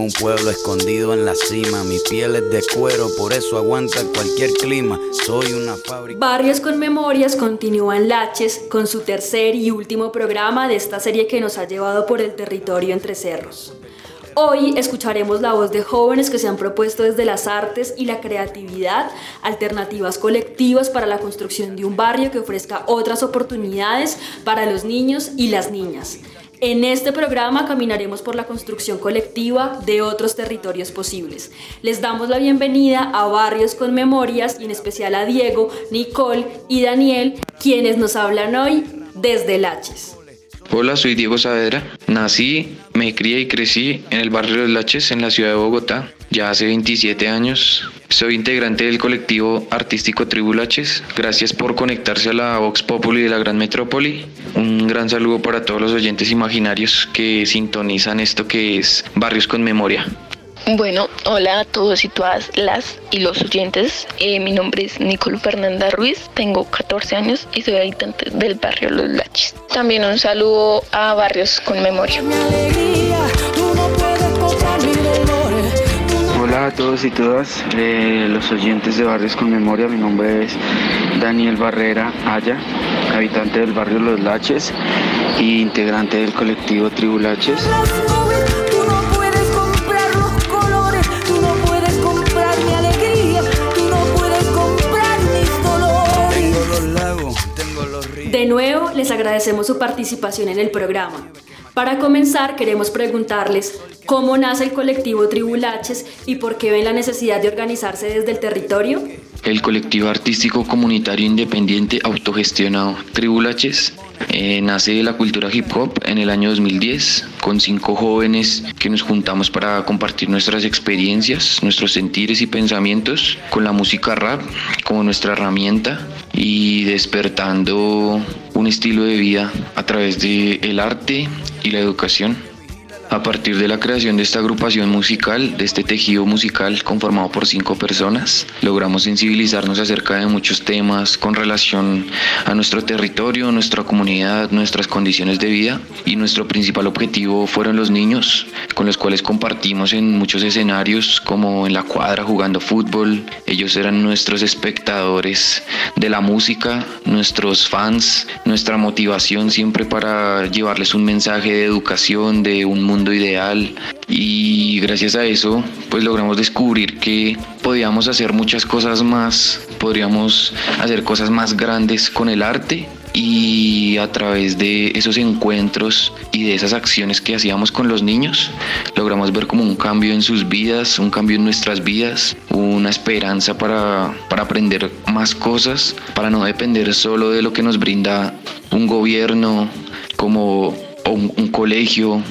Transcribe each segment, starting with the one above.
Un pueblo escondido en la cima, mi piel es de cuero, por eso aguanta cualquier clima. Soy una fábrica. Barrios con Memorias continúa en Laches con su tercer y último programa de esta serie que nos ha llevado por el territorio entre cerros. Hoy escucharemos la voz de jóvenes que se han propuesto desde las artes y la creatividad alternativas colectivas para la construcción de un barrio que ofrezca otras oportunidades para los niños y las niñas. En este programa caminaremos por la construcción colectiva de otros territorios posibles. Les damos la bienvenida a Barrios con Memorias y en especial a Diego, Nicole y Daniel, quienes nos hablan hoy desde Laches. Hola, soy Diego Saavedra. Nací, me crié y crecí en el barrio de Los Laches, en la ciudad de Bogotá, ya hace 27 años. Soy integrante del colectivo artístico Tribu Laches. Gracias por conectarse a la Vox Populi de la Gran Metrópoli. Un gran saludo para todos los oyentes imaginarios que sintonizan esto que es Barrios con Memoria. Bueno, hola a todos y todas las y los oyentes. Eh, mi nombre es Nicole Fernanda Ruiz, tengo 14 años y soy habitante del barrio Los Laches. También un saludo a Barrios con Memoria. Hola a todos y todas eh, los oyentes de Barrios con Memoria. Mi nombre es Daniel Barrera Aya, habitante del barrio Los Laches e integrante del colectivo Tribu nuevo, les agradecemos su participación en el programa. Para comenzar, queremos preguntarles cómo nace el colectivo Tribulaches y por qué ven la necesidad de organizarse desde el territorio. El colectivo artístico comunitario independiente autogestionado Tribulaches eh, nace de la cultura hip hop en el año 2010 con cinco jóvenes que nos juntamos para compartir nuestras experiencias, nuestros sentires y pensamientos con la música rap como nuestra herramienta y despertando un estilo de vida a través del el arte y la educación. A partir de la creación de esta agrupación musical, de este tejido musical conformado por cinco personas, logramos sensibilizarnos acerca de muchos temas con relación a nuestro territorio, nuestra comunidad, nuestras condiciones de vida y nuestro principal objetivo fueron los niños, con los cuales compartimos en muchos escenarios como en la cuadra jugando fútbol. Ellos eran nuestros espectadores de la música, nuestros fans, nuestra motivación siempre para llevarles un mensaje de educación, de un mundo ideal. Y gracias a eso pues logramos descubrir que podíamos hacer muchas cosas más, podríamos hacer cosas más grandes con el arte y a través de esos encuentros y de esas acciones que hacíamos con los niños, logramos ver como un cambio en sus vidas, un cambio en nuestras vidas, una esperanza para, para aprender más cosas, para no depender solo de lo que nos brinda un gobierno como un, un colegio,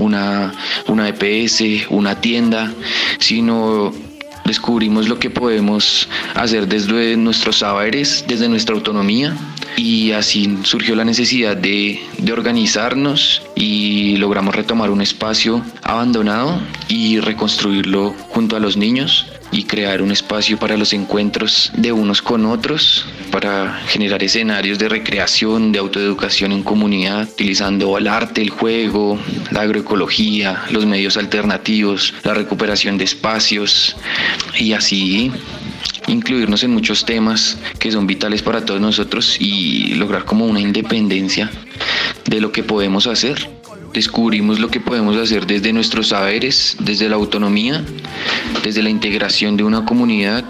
una, una EPS, una tienda, sino descubrimos lo que podemos hacer desde nuestros saberes, desde nuestra autonomía y así surgió la necesidad de, de, organizarnos y logramos retomar un espacio abandonado y reconstruirlo junto a los niños y crear un espacio para los encuentros de unos con otros, para generar escenarios de recreación, de autoeducación en comunidad, utilizando el arte, el juego, la agroecología, los medios alternativos, la recuperación de espacios y así incluirnos en muchos temas que son vitales para todos nosotros y lograr como una independencia de lo que podemos hacer descubrimos lo que podemos hacer desde nuestros saberes, desde la autonomía, desde la integración de una comunidad,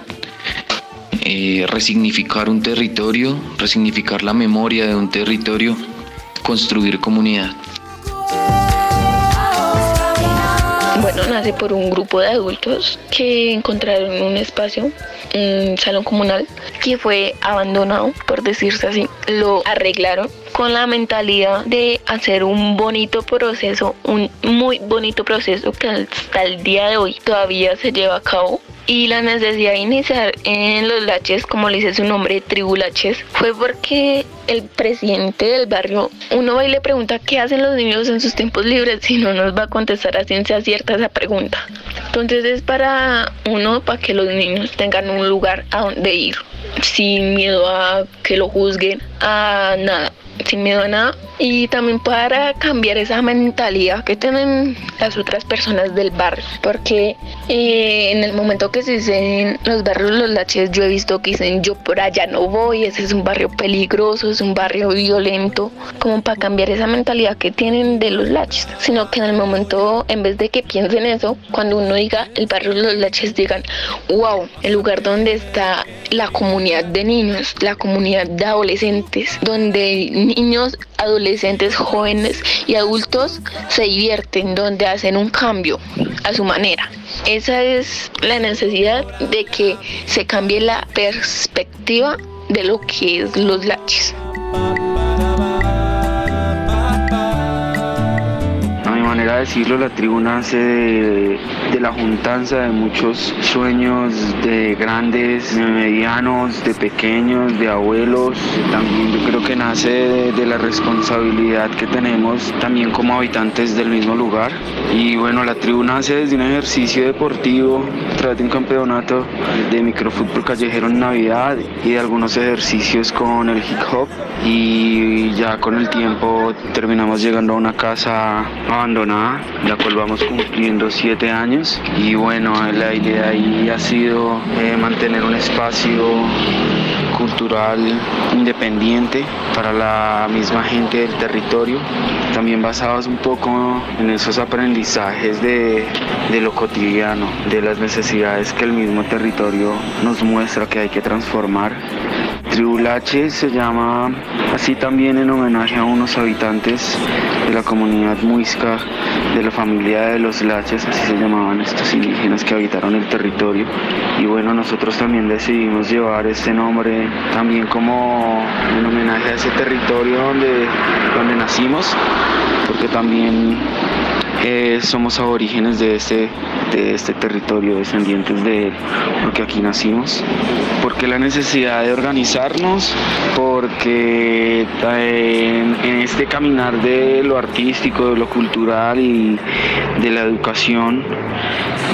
eh, resignificar un territorio, resignificar la memoria de un territorio, construir comunidad. Nace por un grupo de adultos que encontraron un espacio, un salón comunal, que fue abandonado, por decirse así. Lo arreglaron con la mentalidad de hacer un bonito proceso, un muy bonito proceso que hasta el día de hoy todavía se lleva a cabo y la necesidad de iniciar en los laches, como le dice su nombre, tribulaches, fue porque el presidente del barrio, uno va y le pregunta qué hacen los niños en sus tiempos libres y no nos va a contestar a ciencia cierta esa pregunta. Entonces es para uno, para que los niños tengan un lugar a donde ir, sin miedo a que lo juzguen, a nada sin miedo a nada. Y también para cambiar esa mentalidad que tienen las otras personas del barrio. Porque eh, en el momento que se dicen los barrios los laches yo he visto que dicen yo por allá no voy ese es un barrio peligroso es un barrio violento como para cambiar esa mentalidad que tienen de los laches. Sino que en el momento en vez de que piensen eso cuando uno diga el barrio los laches digan wow el lugar donde está la comunidad de niños la comunidad de adolescentes donde niños adolescentes jóvenes y adultos se divierten, donde hacen un cambio a su manera. Esa es la necesidad de que se cambie la perspectiva de lo que es los laches. Manera de decirlo, la tribu nace de, la juntanza de muchos sueños de grandes, de medianos, de pequeños, de abuelos. También yo creo que nace de, la responsabilidad que tenemos también como habitantes del mismo lugar. Y bueno, la tribu nace desde un ejercicio deportivo a través de un campeonato de microfútbol callejero en Navidad y de algunos ejercicios con el hip hop. Y ya con el tiempo terminamos llegando a una casa abandonada la cual vamos cumpliendo siete años. Y bueno, la idea ahí ha sido eh, mantener un espacio cultural independiente para la misma gente del territorio, también basados un poco en esos aprendizajes de, lo cotidiano, de las necesidades que el mismo territorio nos muestra que hay que transformar. Tribulache se llama así también en homenaje a unos habitantes de la comunidad muisca de la familia de los Laches, así se llamaban estos indígenas que habitaron el territorio. Y bueno, nosotros también decidimos llevar este nombre también como un homenaje a ese territorio donde, donde nacimos, porque también eh, somos aborígenes de este, de este territorio, descendientes de él, porque aquí nacimos. Porque la necesidad de organizarnos, porque en, este caminar de lo artístico, de lo cultural y de la educación,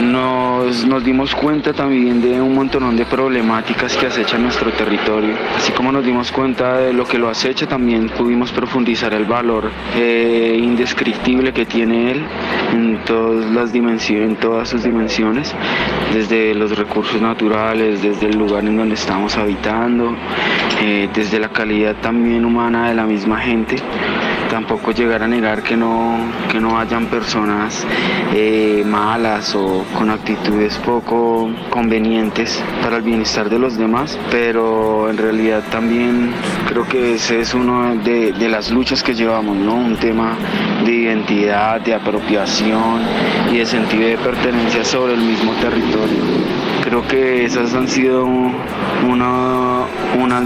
nos, nos dimos cuenta también de un montón de problemáticas que acechan nuestro territorio. Así como nos dimos cuenta de lo que lo acecha, también pudimos profundizar el valor eh, indescriptible que tiene él en todas las dimensiones, en todas sus dimensiones, desde los recursos naturales, desde el lugar en donde estamos habitando, eh, desde la calidad también humana de la misma gente tampoco llegar a negar que no, que no hayan personas eh, malas o con actitudes poco convenientes para el bienestar de los demás, pero en realidad también creo que ese es uno de, de las luchas que llevamos, ¿no? Un tema de identidad, de apropiación y de sentido de pertenencia sobre el mismo territorio. Creo que esas han sido una,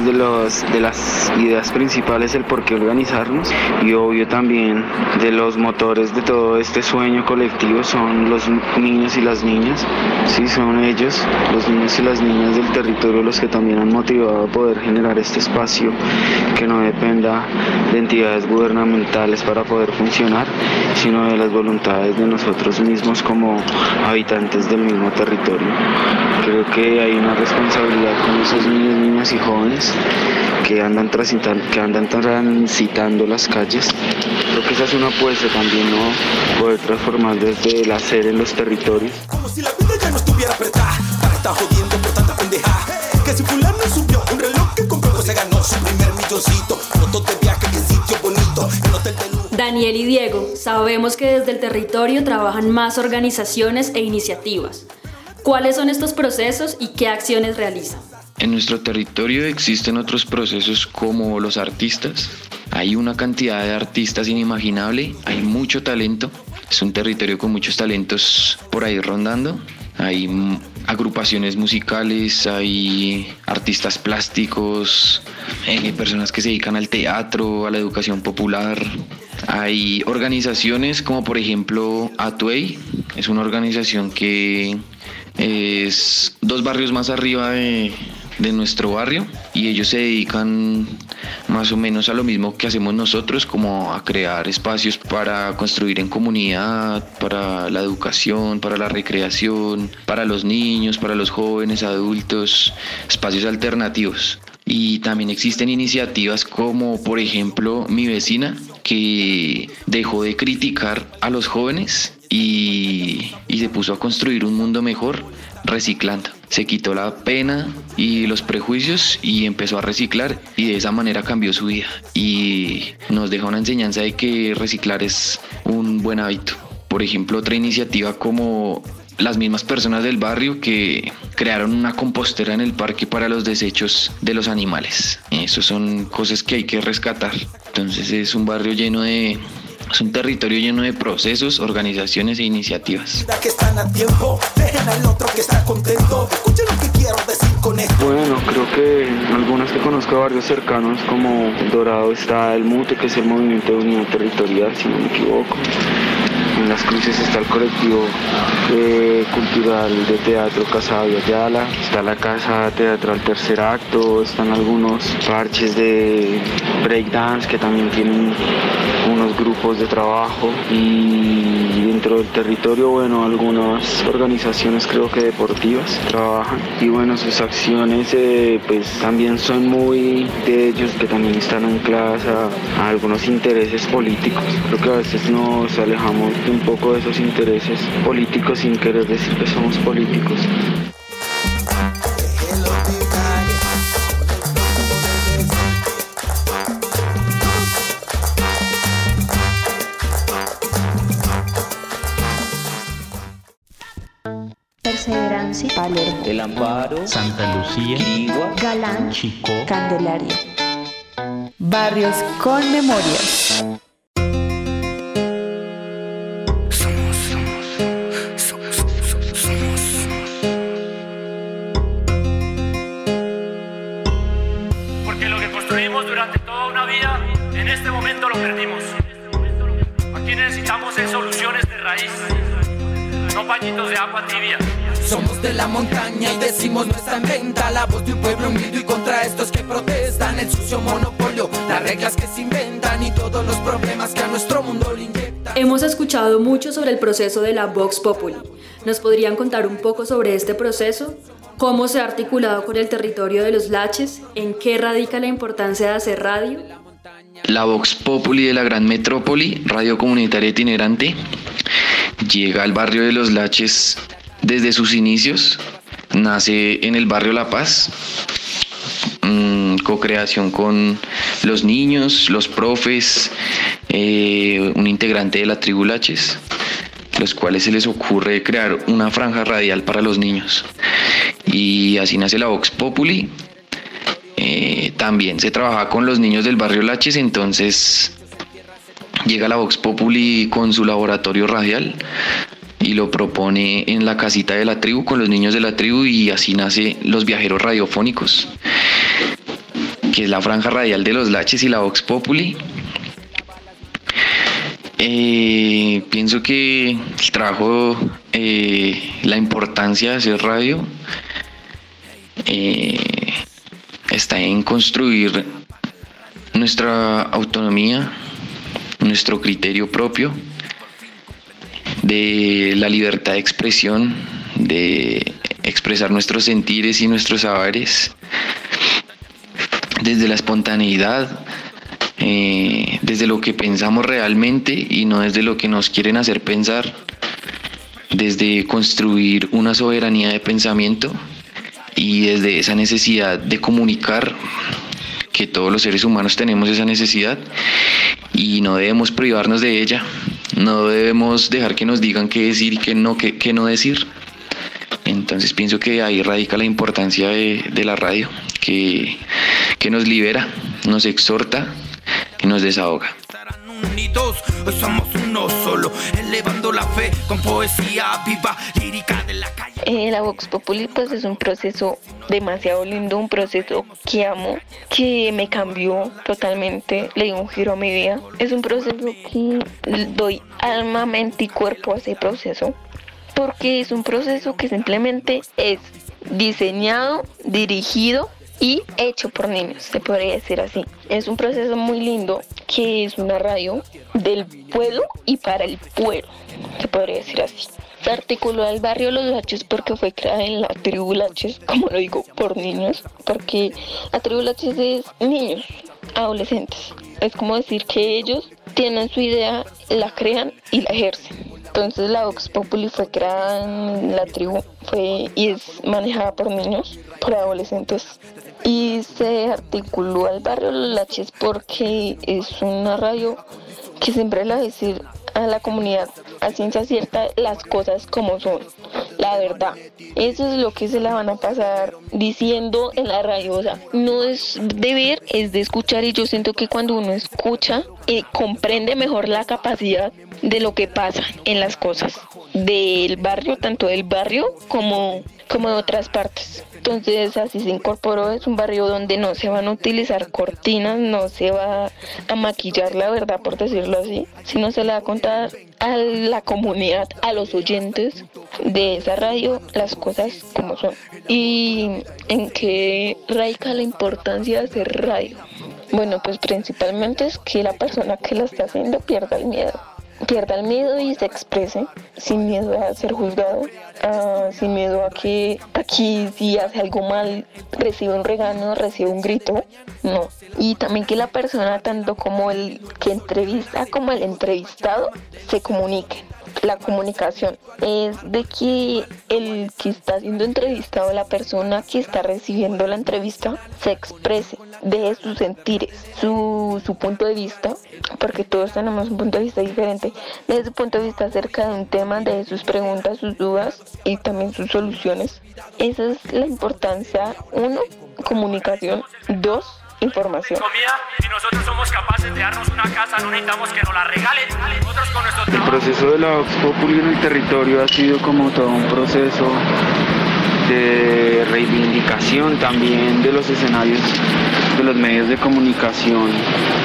de, de las ideas principales del por qué organizarnos y obvio también de los motores de todo este sueño colectivo son los niños y las niñas. Sí, son ellos, los niños y las niñas del territorio los que también han motivado a poder generar este espacio que no dependa de entidades gubernamentales para poder funcionar, sino de las voluntades de nosotros mismos como habitantes del mismo territorio. Creo que hay una responsabilidad con esos niños, niñas y jóvenes que andan transitando, que andan transitando las calles. Creo que esa es una apuesta también, ¿no? Poder transformar desde el hacer en los territorios. Como si la vida ya no estuviera apretada, está jodiendo por tanta pendeja. Que si fulano subió un reloj que compró, pues se ganó su primer milloncito. Fotos de viaje, que sitio bonito, en hotel de Daniel y Diego, sabemos que desde el territorio trabajan más organizaciones e iniciativas. ¿Cuáles son estos procesos y qué acciones realizan? En nuestro territorio existen otros procesos como los artistas. Hay una cantidad de artistas inimaginable, hay mucho talento. Es un territorio con muchos talentos por ahí rondando. Hay agrupaciones musicales, hay artistas plásticos, hay personas que se dedican al teatro, a la educación popular. Hay organizaciones como por ejemplo Atuey, es una organización que es dos barrios más arriba de, de nuestro barrio y ellos se dedican más o menos a lo mismo que hacemos nosotros, como a crear espacios para construir en comunidad, para la educación, para la recreación, para los niños, para los jóvenes, adultos, espacios alternativos. Y también existen iniciativas como por ejemplo mi vecina que dejó de criticar a los jóvenes y, se puso a construir un mundo mejor reciclando. Se quitó la pena y los prejuicios y empezó a reciclar y de esa manera cambió su vida. Y nos deja una enseñanza de que reciclar es un buen hábito. Por ejemplo, otra iniciativa como las mismas personas del barrio que crearon una compostera en el parque para los desechos de los animales. Eso son cosas que hay que rescatar. Entonces es un barrio lleno de es un territorio lleno de procesos, organizaciones e iniciativas. Bueno, creo que algunas que conozco barrios cercanos como Dorado está el MUTE, que es el Movimiento de Unión Territorial, si no me equivoco. En Las Cruces está el colectivo eh, cultural de teatro Casa Ayala, está la Casa Teatral Tercer Acto, están algunos parches de breakdance que también tienen unos grupos de trabajo y territorio, bueno, algunas organizaciones creo que deportivas trabajan y bueno, sus acciones eh, pues también son muy de ellos que también están ancladas a, a algunos intereses políticos. Creo que a veces nos alejamos un poco de esos intereses políticos sin querer decir que somos políticos. El Amparo, Santa Lucía, Quirigua, Galán, Chicó, Candelaria. Barrios con memorias. Porque lo que construimos durante toda una vida, en este momento lo perdimos. Aquí necesitamos es soluciones de raíz, no pañitos de agua tibia. Somos de la montaña y decimos nuestra venta La voz de un pueblo unido y contra estos que protestan El sucio monopolio, las reglas que se inventan Y todos los problemas que a nuestro mundo le inyectan Hemos escuchado mucho sobre el proceso de la Vox Populi. ¿Nos podrían contar un poco sobre este proceso? ¿Cómo se ha articulado con el territorio de los laches? ¿En qué radica la importancia de hacer radio? La Vox Populi de la Gran Metrópoli, radio comunitaria itinerante, llega al barrio de Los Laches desde sus inicios. Nace en el barrio La Paz, mm, co-creación con los niños, los profes, eh, un integrante de la tribu Laches, los cuales se les ocurre crear una franja radial para los niños. Y así nace la Vox Populi, eh, también se trabaja con los niños del barrio Laches, entonces llega la Vox Populi con su laboratorio radial y lo propone en la casita de la tribu con los niños de la tribu y así nace los viajeros radiofónicos, que es la franja radial de los Laches y la Vox Populi. Eh, pienso que el trabajo, eh, la importancia de hacer radio eh, está en construir nuestra autonomía, nuestro criterio propio, de la libertad de expresión, de expresar nuestros sentires y nuestros saberes, desde la espontaneidad, eh, desde lo que pensamos realmente y no desde lo que nos quieren hacer pensar, desde construir una soberanía de pensamiento y desde esa necesidad de comunicar que todos los seres humanos tenemos esa necesidad y no debemos privarnos de ella, no debemos dejar que nos digan qué decir y qué no, qué, qué no decir. Entonces pienso que ahí radica la importancia de, de la radio, que, que nos libera, nos exhorta y nos desahoga. Hoy somos uno solo, elevando la fe con poesía viva, lírica de la calle. Eh, la Vox Populi pues es un proceso demasiado lindo, un proceso que amo, que me cambió totalmente, le dio un giro a mi vida. Es un proceso que doy alma, mente y cuerpo a ese proceso, porque es un proceso que simplemente es diseñado, dirigido y hecho por niños, se podría decir así. Es un proceso muy lindo que es una radio del pueblo y para el pueblo, se podría decir así. Se articuló al barrio Los Laches porque fue creada en la tribu Laches, como lo digo, por niños, porque la tribu Laches es niños, adolescentes. Es como decir que ellos tienen su idea, la crean y la ejercen. Entonces la Vox Populi fue creada en la tribu fue, y es manejada por niños, por adolescentes. Y se articuló al barrio Los Laches porque es una radio que siempre le va a decir a la comunidad a ciencia cierta las cosas como son, la verdad. Eso es lo que se la van a pasar diciendo en la radio. O sea, no es de ver, es de escuchar. Y yo siento que cuando uno escucha, eh, comprende mejor la capacidad de lo que pasa en las cosas del barrio, tanto del barrio como, como de otras partes. Entonces así se incorporó, es un barrio donde no se van a utilizar cortinas, no se va a maquillar la verdad por decirlo así, sino se le va a contar a la comunidad, a los oyentes de esa radio las cosas como son. Y en qué radica la importancia de hacer radio. Bueno, pues principalmente es que la persona que la está haciendo pierda el miedo pierda el miedo y se exprese sin miedo a ser juzgado, uh, sin miedo a que aquí si hace algo mal recibe un regaño, recibe un grito, no. Y también que la persona, tanto como el que entrevista como el entrevistado, se comuniquen la comunicación es de que el que está siendo entrevistado, la persona que está recibiendo la entrevista, se exprese de sus sentires, su, su punto de vista, porque todos tenemos un punto de vista diferente, desde su punto de vista acerca de un tema, de sus preguntas, sus dudas y también sus soluciones. Esa es la importancia, uno, comunicación, dos, información. Si nosotros somos capaces de darnos una casa, no necesitamos que nos la regalen. Nosotros con nuestro El proceso de la Vox Populi en el territorio ha sido como todo un proceso de reivindicación también de los escenarios de los medios de comunicación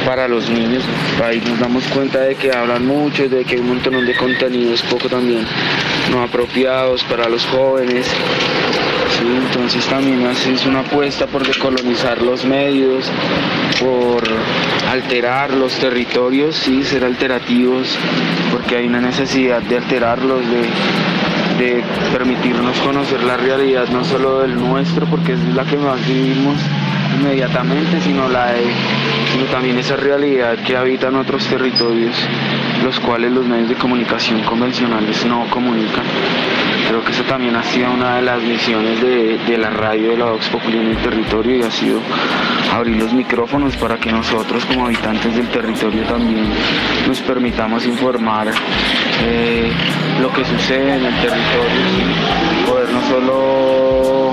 para los niños. Ahí nos damos cuenta de que hablan mucho, de que hay un montón de contenidos poco también no apropiados para los jóvenes. Entonces también es una apuesta por decolonizar los medios, por alterar los territorios, sí, ser alterativos, porque hay una necesidad de alterarlos, de permitirnos conocer la realidad no solo del nuestro, porque es la que más vivimos inmediatamente, sino, la de, también esa realidad que habita en otros territorios, los cuales los medios de comunicación convencionales no comunican. Creo que eso también ha sido una de las misiones de, de la radio de la Vox Populi en el territorio y ha sido abrir los micrófonos para que nosotros como habitantes del territorio también nos permitamos informar eh, lo que sucede en el territorio, poder no solo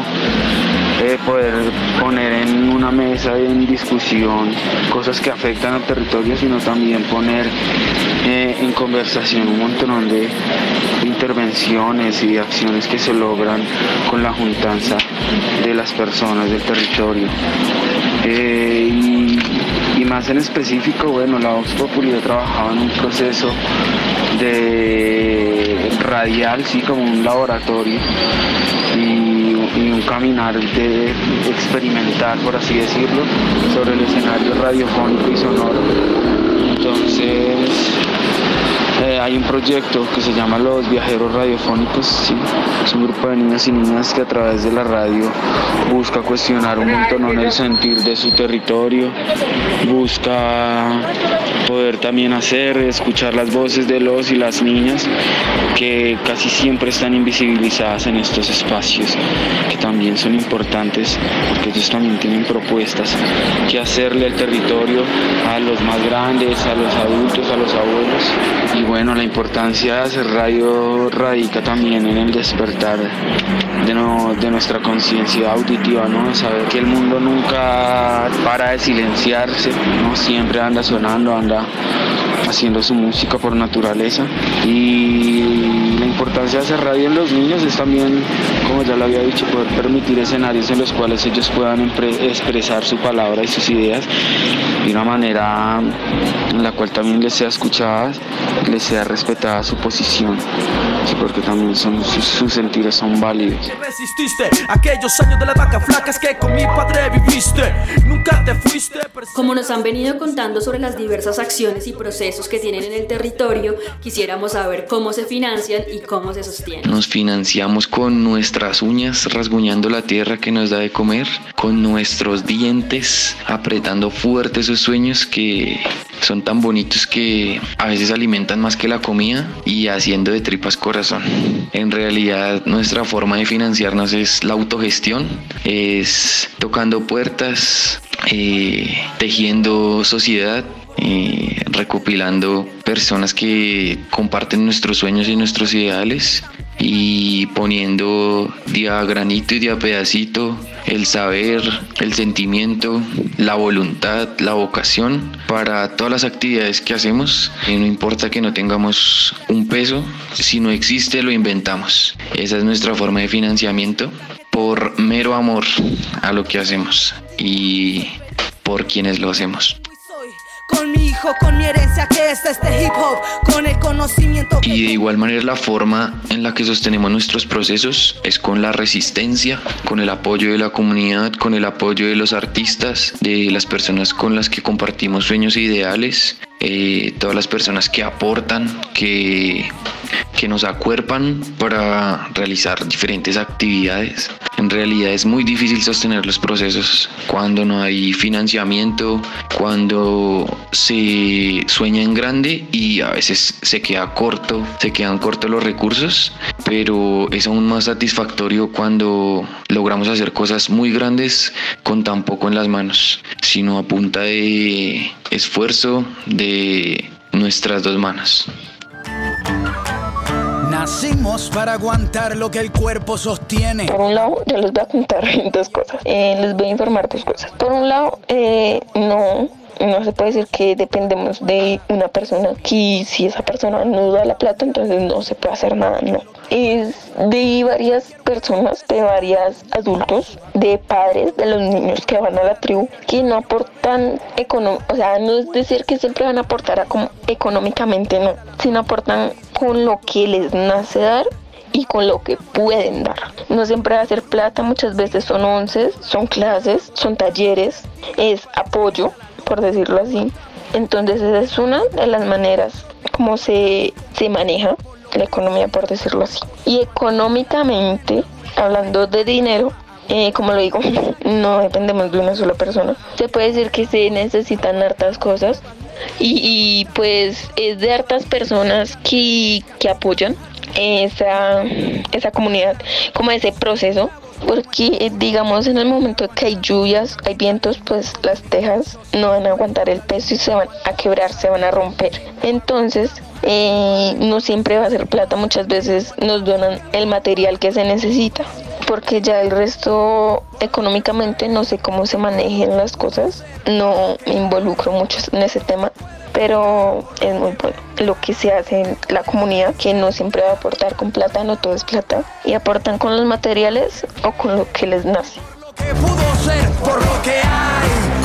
eh, poder poner en una mesa en discusión cosas que afectan al territorio, sino también poner eh, en conversación un montón de intervenciones y acciones que se logran con la juntanza de las personas del territorio. Eh, y, y más en específico, bueno, la Vox Populi ha en un proceso de radial, sí, como un laboratorio y, y un caminar de experimentar, por así decirlo, sobre el escenario radiofónico y sonoro. Entonces, eh, hay un proyecto que se llama Los Viajeros Radiofónicos, es un grupo de niñas y niñas que a través de la radio busca cuestionar un montón el sentir de su territorio, busca poder también hacer, escuchar las voces de los y las niñas que casi siempre están invisibilizadas en estos espacios, que también son importantes porque ellos también tienen propuestas que hacerle al territorio a los más grandes, a los adultos, a los abuelos y bueno, la importancia de hacer radio radica también en el despertar de, de nuestra conciencia auditiva, ¿no? Saber que el mundo nunca para de silenciarse, ¿no? Siempre anda sonando, anda haciendo su música por naturaleza. Y importancia de hacer radio en los niños es también, como ya lo había dicho, poder permitir escenarios en los cuales ellos puedan expresar su palabra y sus ideas de una manera en la cual también les sea escuchada, les sea respetada su posición, porque también son, sus, sentidos son válidos. aquellos años de las vacas flacas que con mi padre viviste, nunca te fuiste. Como nos han venido contando sobre las diversas acciones y procesos que tienen en el territorio, quisiéramos saber cómo se financian y cómo se sostienen. Nos financiamos con nuestras uñas rasguñando la tierra que nos da de comer, con nuestros dientes apretando fuerte esos sueños que son tan bonitos que a veces alimentan más que la comida y haciendo de tripas corazón. En realidad nuestra forma de financiarnos es la autogestión, es tocando puertas, eh, tejiendo sociedad, eh, recopilando personas que comparten nuestros sueños y nuestros ideales y poniendo día a granito y día a pedacito el saber, el sentimiento, la voluntad, la vocación para todas las actividades que hacemos. Y no importa que no tengamos un peso, si no existe lo inventamos. Esa es nuestra forma de financiamiento por mero amor a lo que hacemos y por quienes lo hacemos con mi hijo, con mi herencia que es este hip hop, con el conocimiento. Y de igual manera la forma en la que sostenemos nuestros procesos es con la resistencia, con el apoyo de la comunidad, con el apoyo de los artistas, de las personas con las que compartimos sueños e ideales, eh, todas las personas que aportan, que, que nos acuerpan para realizar diferentes actividades. En realidad es muy difícil sostener los procesos cuando no hay financiamiento, cuando se sueña en grande y a veces se queda corto, se quedan cortos los recursos, pero es aún más satisfactorio cuando logramos hacer cosas muy grandes con tan poco en las manos, sino a punta de esfuerzo de nuestras dos manos. Nacimos para aguantar lo que el cuerpo sostiene. Por un lado, yo les voy a contar dos cosas. Eh, les voy a informar dos cosas. Por un lado, eh, no no se puede decir que dependemos de una persona que si esa persona no da la plata, entonces no se puede hacer nada, no. Es de varias personas, de varios adultos, de padres de los niños que van a la tribu, que no aportan económicamente, o sea, no es decir que siempre van a aportar económicamente, no, sino aportan con lo que les nace dar y con lo que pueden dar. No siempre va a ser plata, muchas veces son once, son clases, son talleres, es apoyo, por decirlo así. Entonces esa es una de las maneras como se, se maneja la economía, por decirlo así. Y económicamente, hablando de dinero, eh, como lo digo, no dependemos de una sola persona. Se puede decir que se necesitan hartas cosas y, pues es de hartas personas que, que apoyan esa, esa comunidad, como ese proceso porque digamos en el momento que hay lluvias, hay vientos, pues las tejas no van a aguantar el peso y se van a quebrar, se van a romper. Entonces, eh, no siempre va a ser plata, muchas veces nos donan el material que se necesita, porque ya el resto económicamente no sé cómo se manejen las cosas, no me involucro mucho en ese tema, pero es muy bueno lo que se hace en la comunidad, que no siempre va a aportar con plata, no todo es plata, y aportan con los materiales o con lo que les nace. lo que hay por lo que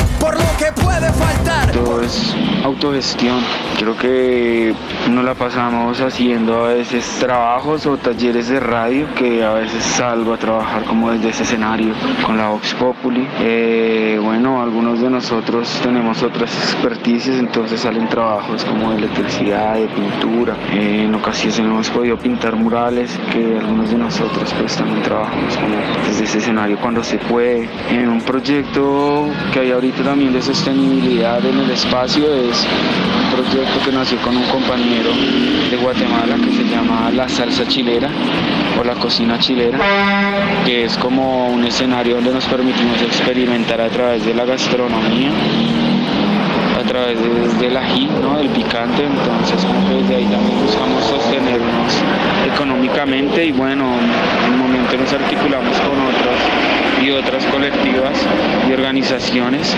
puede faltar. Todo es autogestión. Creo que nos la pasamos haciendo a veces trabajos o talleres de radio que a veces salgo a trabajar como desde ese escenario con la Vox Populi. Eh, bueno, algunos de nosotros tenemos otras experticias, entonces salen trabajos como de electricidad, de pintura. Eh, en ocasiones hemos podido pintar murales que algunos de nosotros pues también trabajamos como desde ese escenario cuando se puede. En un proyecto que hay ahorita también de sostenibilidad en el espacio es un proyecto que nació con un compañero de Guatemala que se llama La Salsa Chilera o la Cocina Chilera, que es como un escenario donde nos permitimos experimentar a través de la gastronomía a través del ají, ¿no? del picante, entonces como desde ahí también buscamos sostenernos económicamente y bueno, en un momento nos articulamos con otras y otras colectivas y organizaciones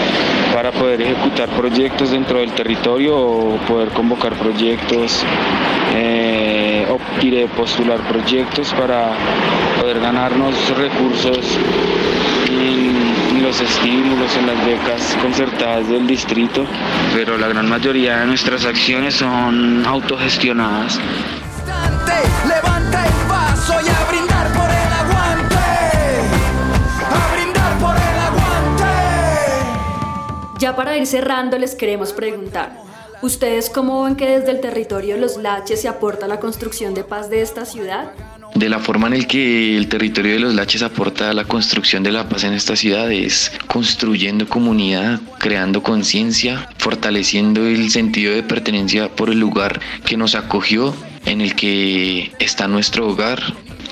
para poder ejecutar proyectos dentro del territorio o poder convocar proyectos eh, postular proyectos para poder ganarnos recursos en los estímulos, en las becas concertadas del distrito, pero la gran mayoría de nuestras acciones son autogestionadas. Ya para ir cerrando les queremos preguntar, ¿ustedes cómo ven que desde el territorio de los Laches se aporta la construcción de paz de esta ciudad? de la forma en el que el territorio de los Laches aporta a la construcción de la paz en esta ciudad es construyendo comunidad, creando conciencia, fortaleciendo el sentido de pertenencia por el lugar que nos acogió, en el que está nuestro hogar,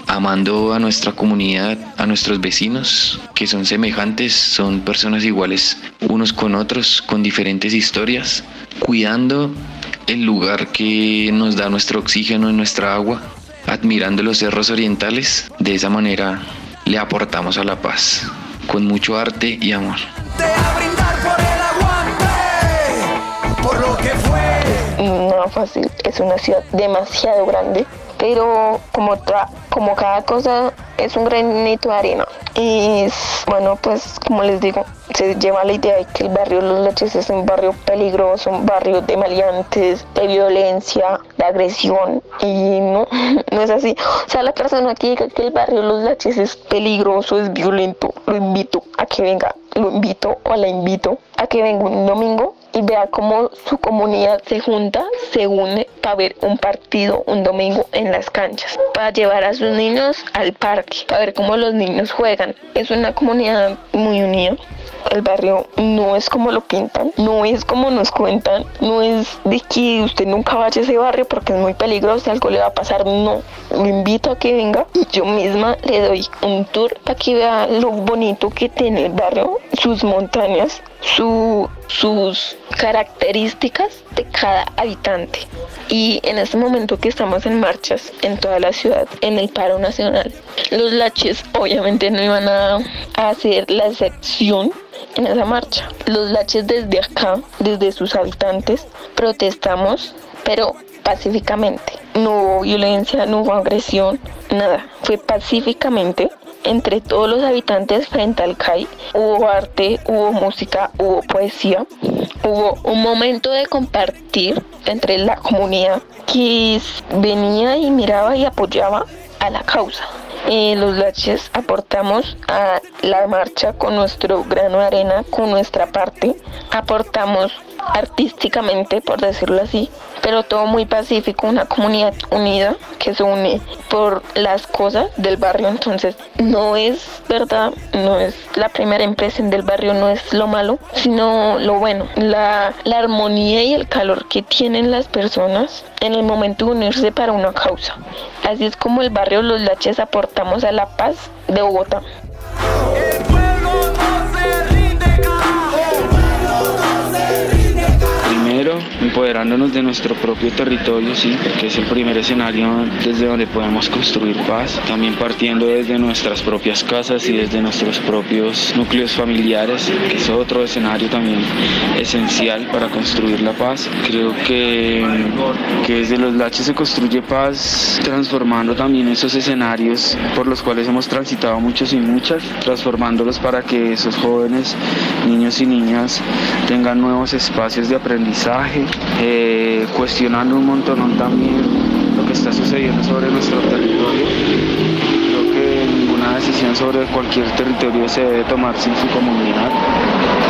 amando a nuestra comunidad, a nuestros vecinos, que son semejantes, son personas iguales unos con otros, con diferentes historias, cuidando el lugar que nos da nuestro oxígeno y nuestra agua, admirando los cerros orientales, de esa manera le aportamos a la paz, con mucho arte y amor. No fácil, es una ciudad demasiado grande, pero como, como cada cosa es un granito de arena. Y bueno, pues como les digo, se lleva la idea de que el barrio Los Laches es un barrio peligroso, un barrio de maleantes, de violencia, de agresión. Y no, no es así. O sea, la persona que diga que el barrio Los Laches es peligroso, es violento, lo invito a que venga, lo invito o la invito a que venga un domingo y vea cómo su comunidad se junta, se une para ver un partido un domingo en las canchas, para llevar a sus niños al parque, para ver cómo los niños juegan. Es una comunidad muy unida. El barrio no es como lo pintan, no es como nos cuentan, no es de que usted nunca vaya a ese barrio porque es muy peligroso, algo le va a pasar, no. Lo invito a que venga y yo misma le doy un tour para que vea lo bonito que tiene el barrio, sus montañas, su, sus características de cada habitante. Y en este momento que estamos en marchas en toda la ciudad, en el paro nacional, los laches obviamente no iban a, hacer la excepción en esa marcha. Los laches desde acá, desde sus habitantes, protestamos, pero pacíficamente. No hubo violencia, no hubo agresión, nada. Fue pacíficamente entre todos los habitantes frente al CAI. Hubo arte, hubo música, hubo poesía, hubo un momento de compartir entre la comunidad que venía y miraba y apoyaba a la causa. Eh, los laches aportamos a la marcha con nuestro grano de arena, con nuestra parte, aportamos artísticamente, por decirlo así, pero todo muy pacífico, una comunidad unida que se une por las cosas del barrio, entonces no es verdad, no es la primera impresión del barrio, no es lo malo, sino lo bueno, la, la armonía y el calor que tienen las personas en el momento de unirse para una causa. Así es como el barrio Los Laches aportamos a la paz de Bogotá. Empoderándonos de nuestro propio territorio, sí, que es el primer escenario desde donde podemos construir paz, también partiendo desde nuestras propias casas y desde nuestros propios núcleos familiares, que es otro escenario también esencial para construir la paz. Creo que, que desde los laches se construye paz, transformando también esos escenarios por los cuales hemos transitado muchos y muchas, transformándolos para que esos jóvenes, niños y niñas tengan nuevos espacios de aprendizaje, eh, cuestionando un montón también lo que está sucediendo sobre nuestro territorio. Creo que ninguna decisión sobre cualquier territorio se debe tomar sin su comunidad.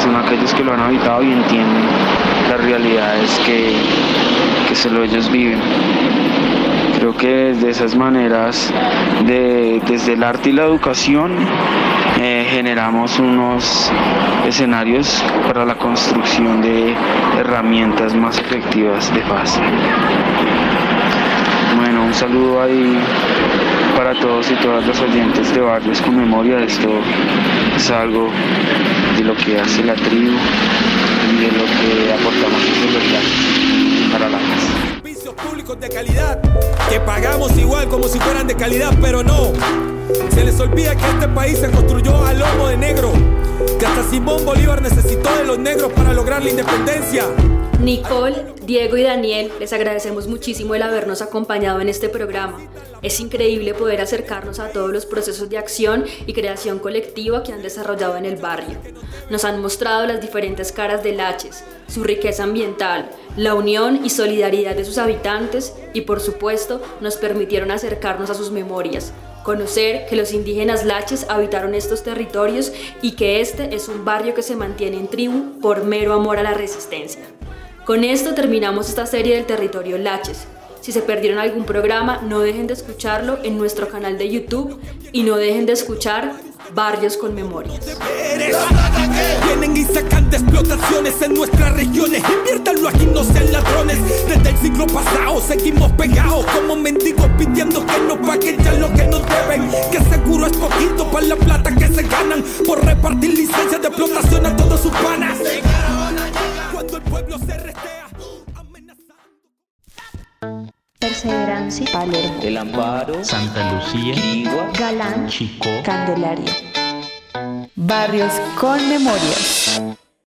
Son aquellos que lo han habitado y entienden las realidades que, que solo ellos viven creo que desde esas maneras, desde el arte y la educación, eh, generamos unos escenarios para la construcción de herramientas más efectivas de paz. Bueno, un saludo ahí para todos y todas los oyentes de Barrios con Memoria. Esto es algo de lo que hace la tribu y de lo que aportamos los para la casa. Públicos de calidad que pagamos igual como si fueran de calidad, pero no. Se les olvida que este país se construyó al lomo de negro, que hasta Simón Bolívar necesitó de los negros para lograr la independencia. Nicole, Diego y Daniel, les agradecemos muchísimo el habernos acompañado en este programa. Es increíble poder acercarnos a todos los procesos de acción y creación colectiva que han desarrollado en el barrio. Nos han mostrado las diferentes caras del Laches, su riqueza ambiental, la unión y solidaridad de sus habitantes y por supuesto nos permitieron acercarnos a sus memorias, conocer que los indígenas laches habitaron estos territorios y que este es un barrio que se mantiene en tribu por mero amor a la resistencia. Con esto terminamos esta serie del territorio Laches. Si se perdieron algún programa, no dejen de escucharlo en nuestro canal de YouTube y no dejen de escuchar Barrios con Memorias. Vienen y sacan de explotaciones en nuestras regiones. Inviértanlo aquí, no sean ladrones. Desde el siglo pasado seguimos pegados como mendigos pidiendo que nos paguen ya lo que nos deben. Que seguro es poquito para la plata que se ganan por repartir licencias de explotación a todos sus panas. Cuando el pueblo se restea. Perseverancia, Palermo, El Amparo, Santa Lucía, Quirigua, Galán, Chicó, Candelaria. Barrios con Memorias.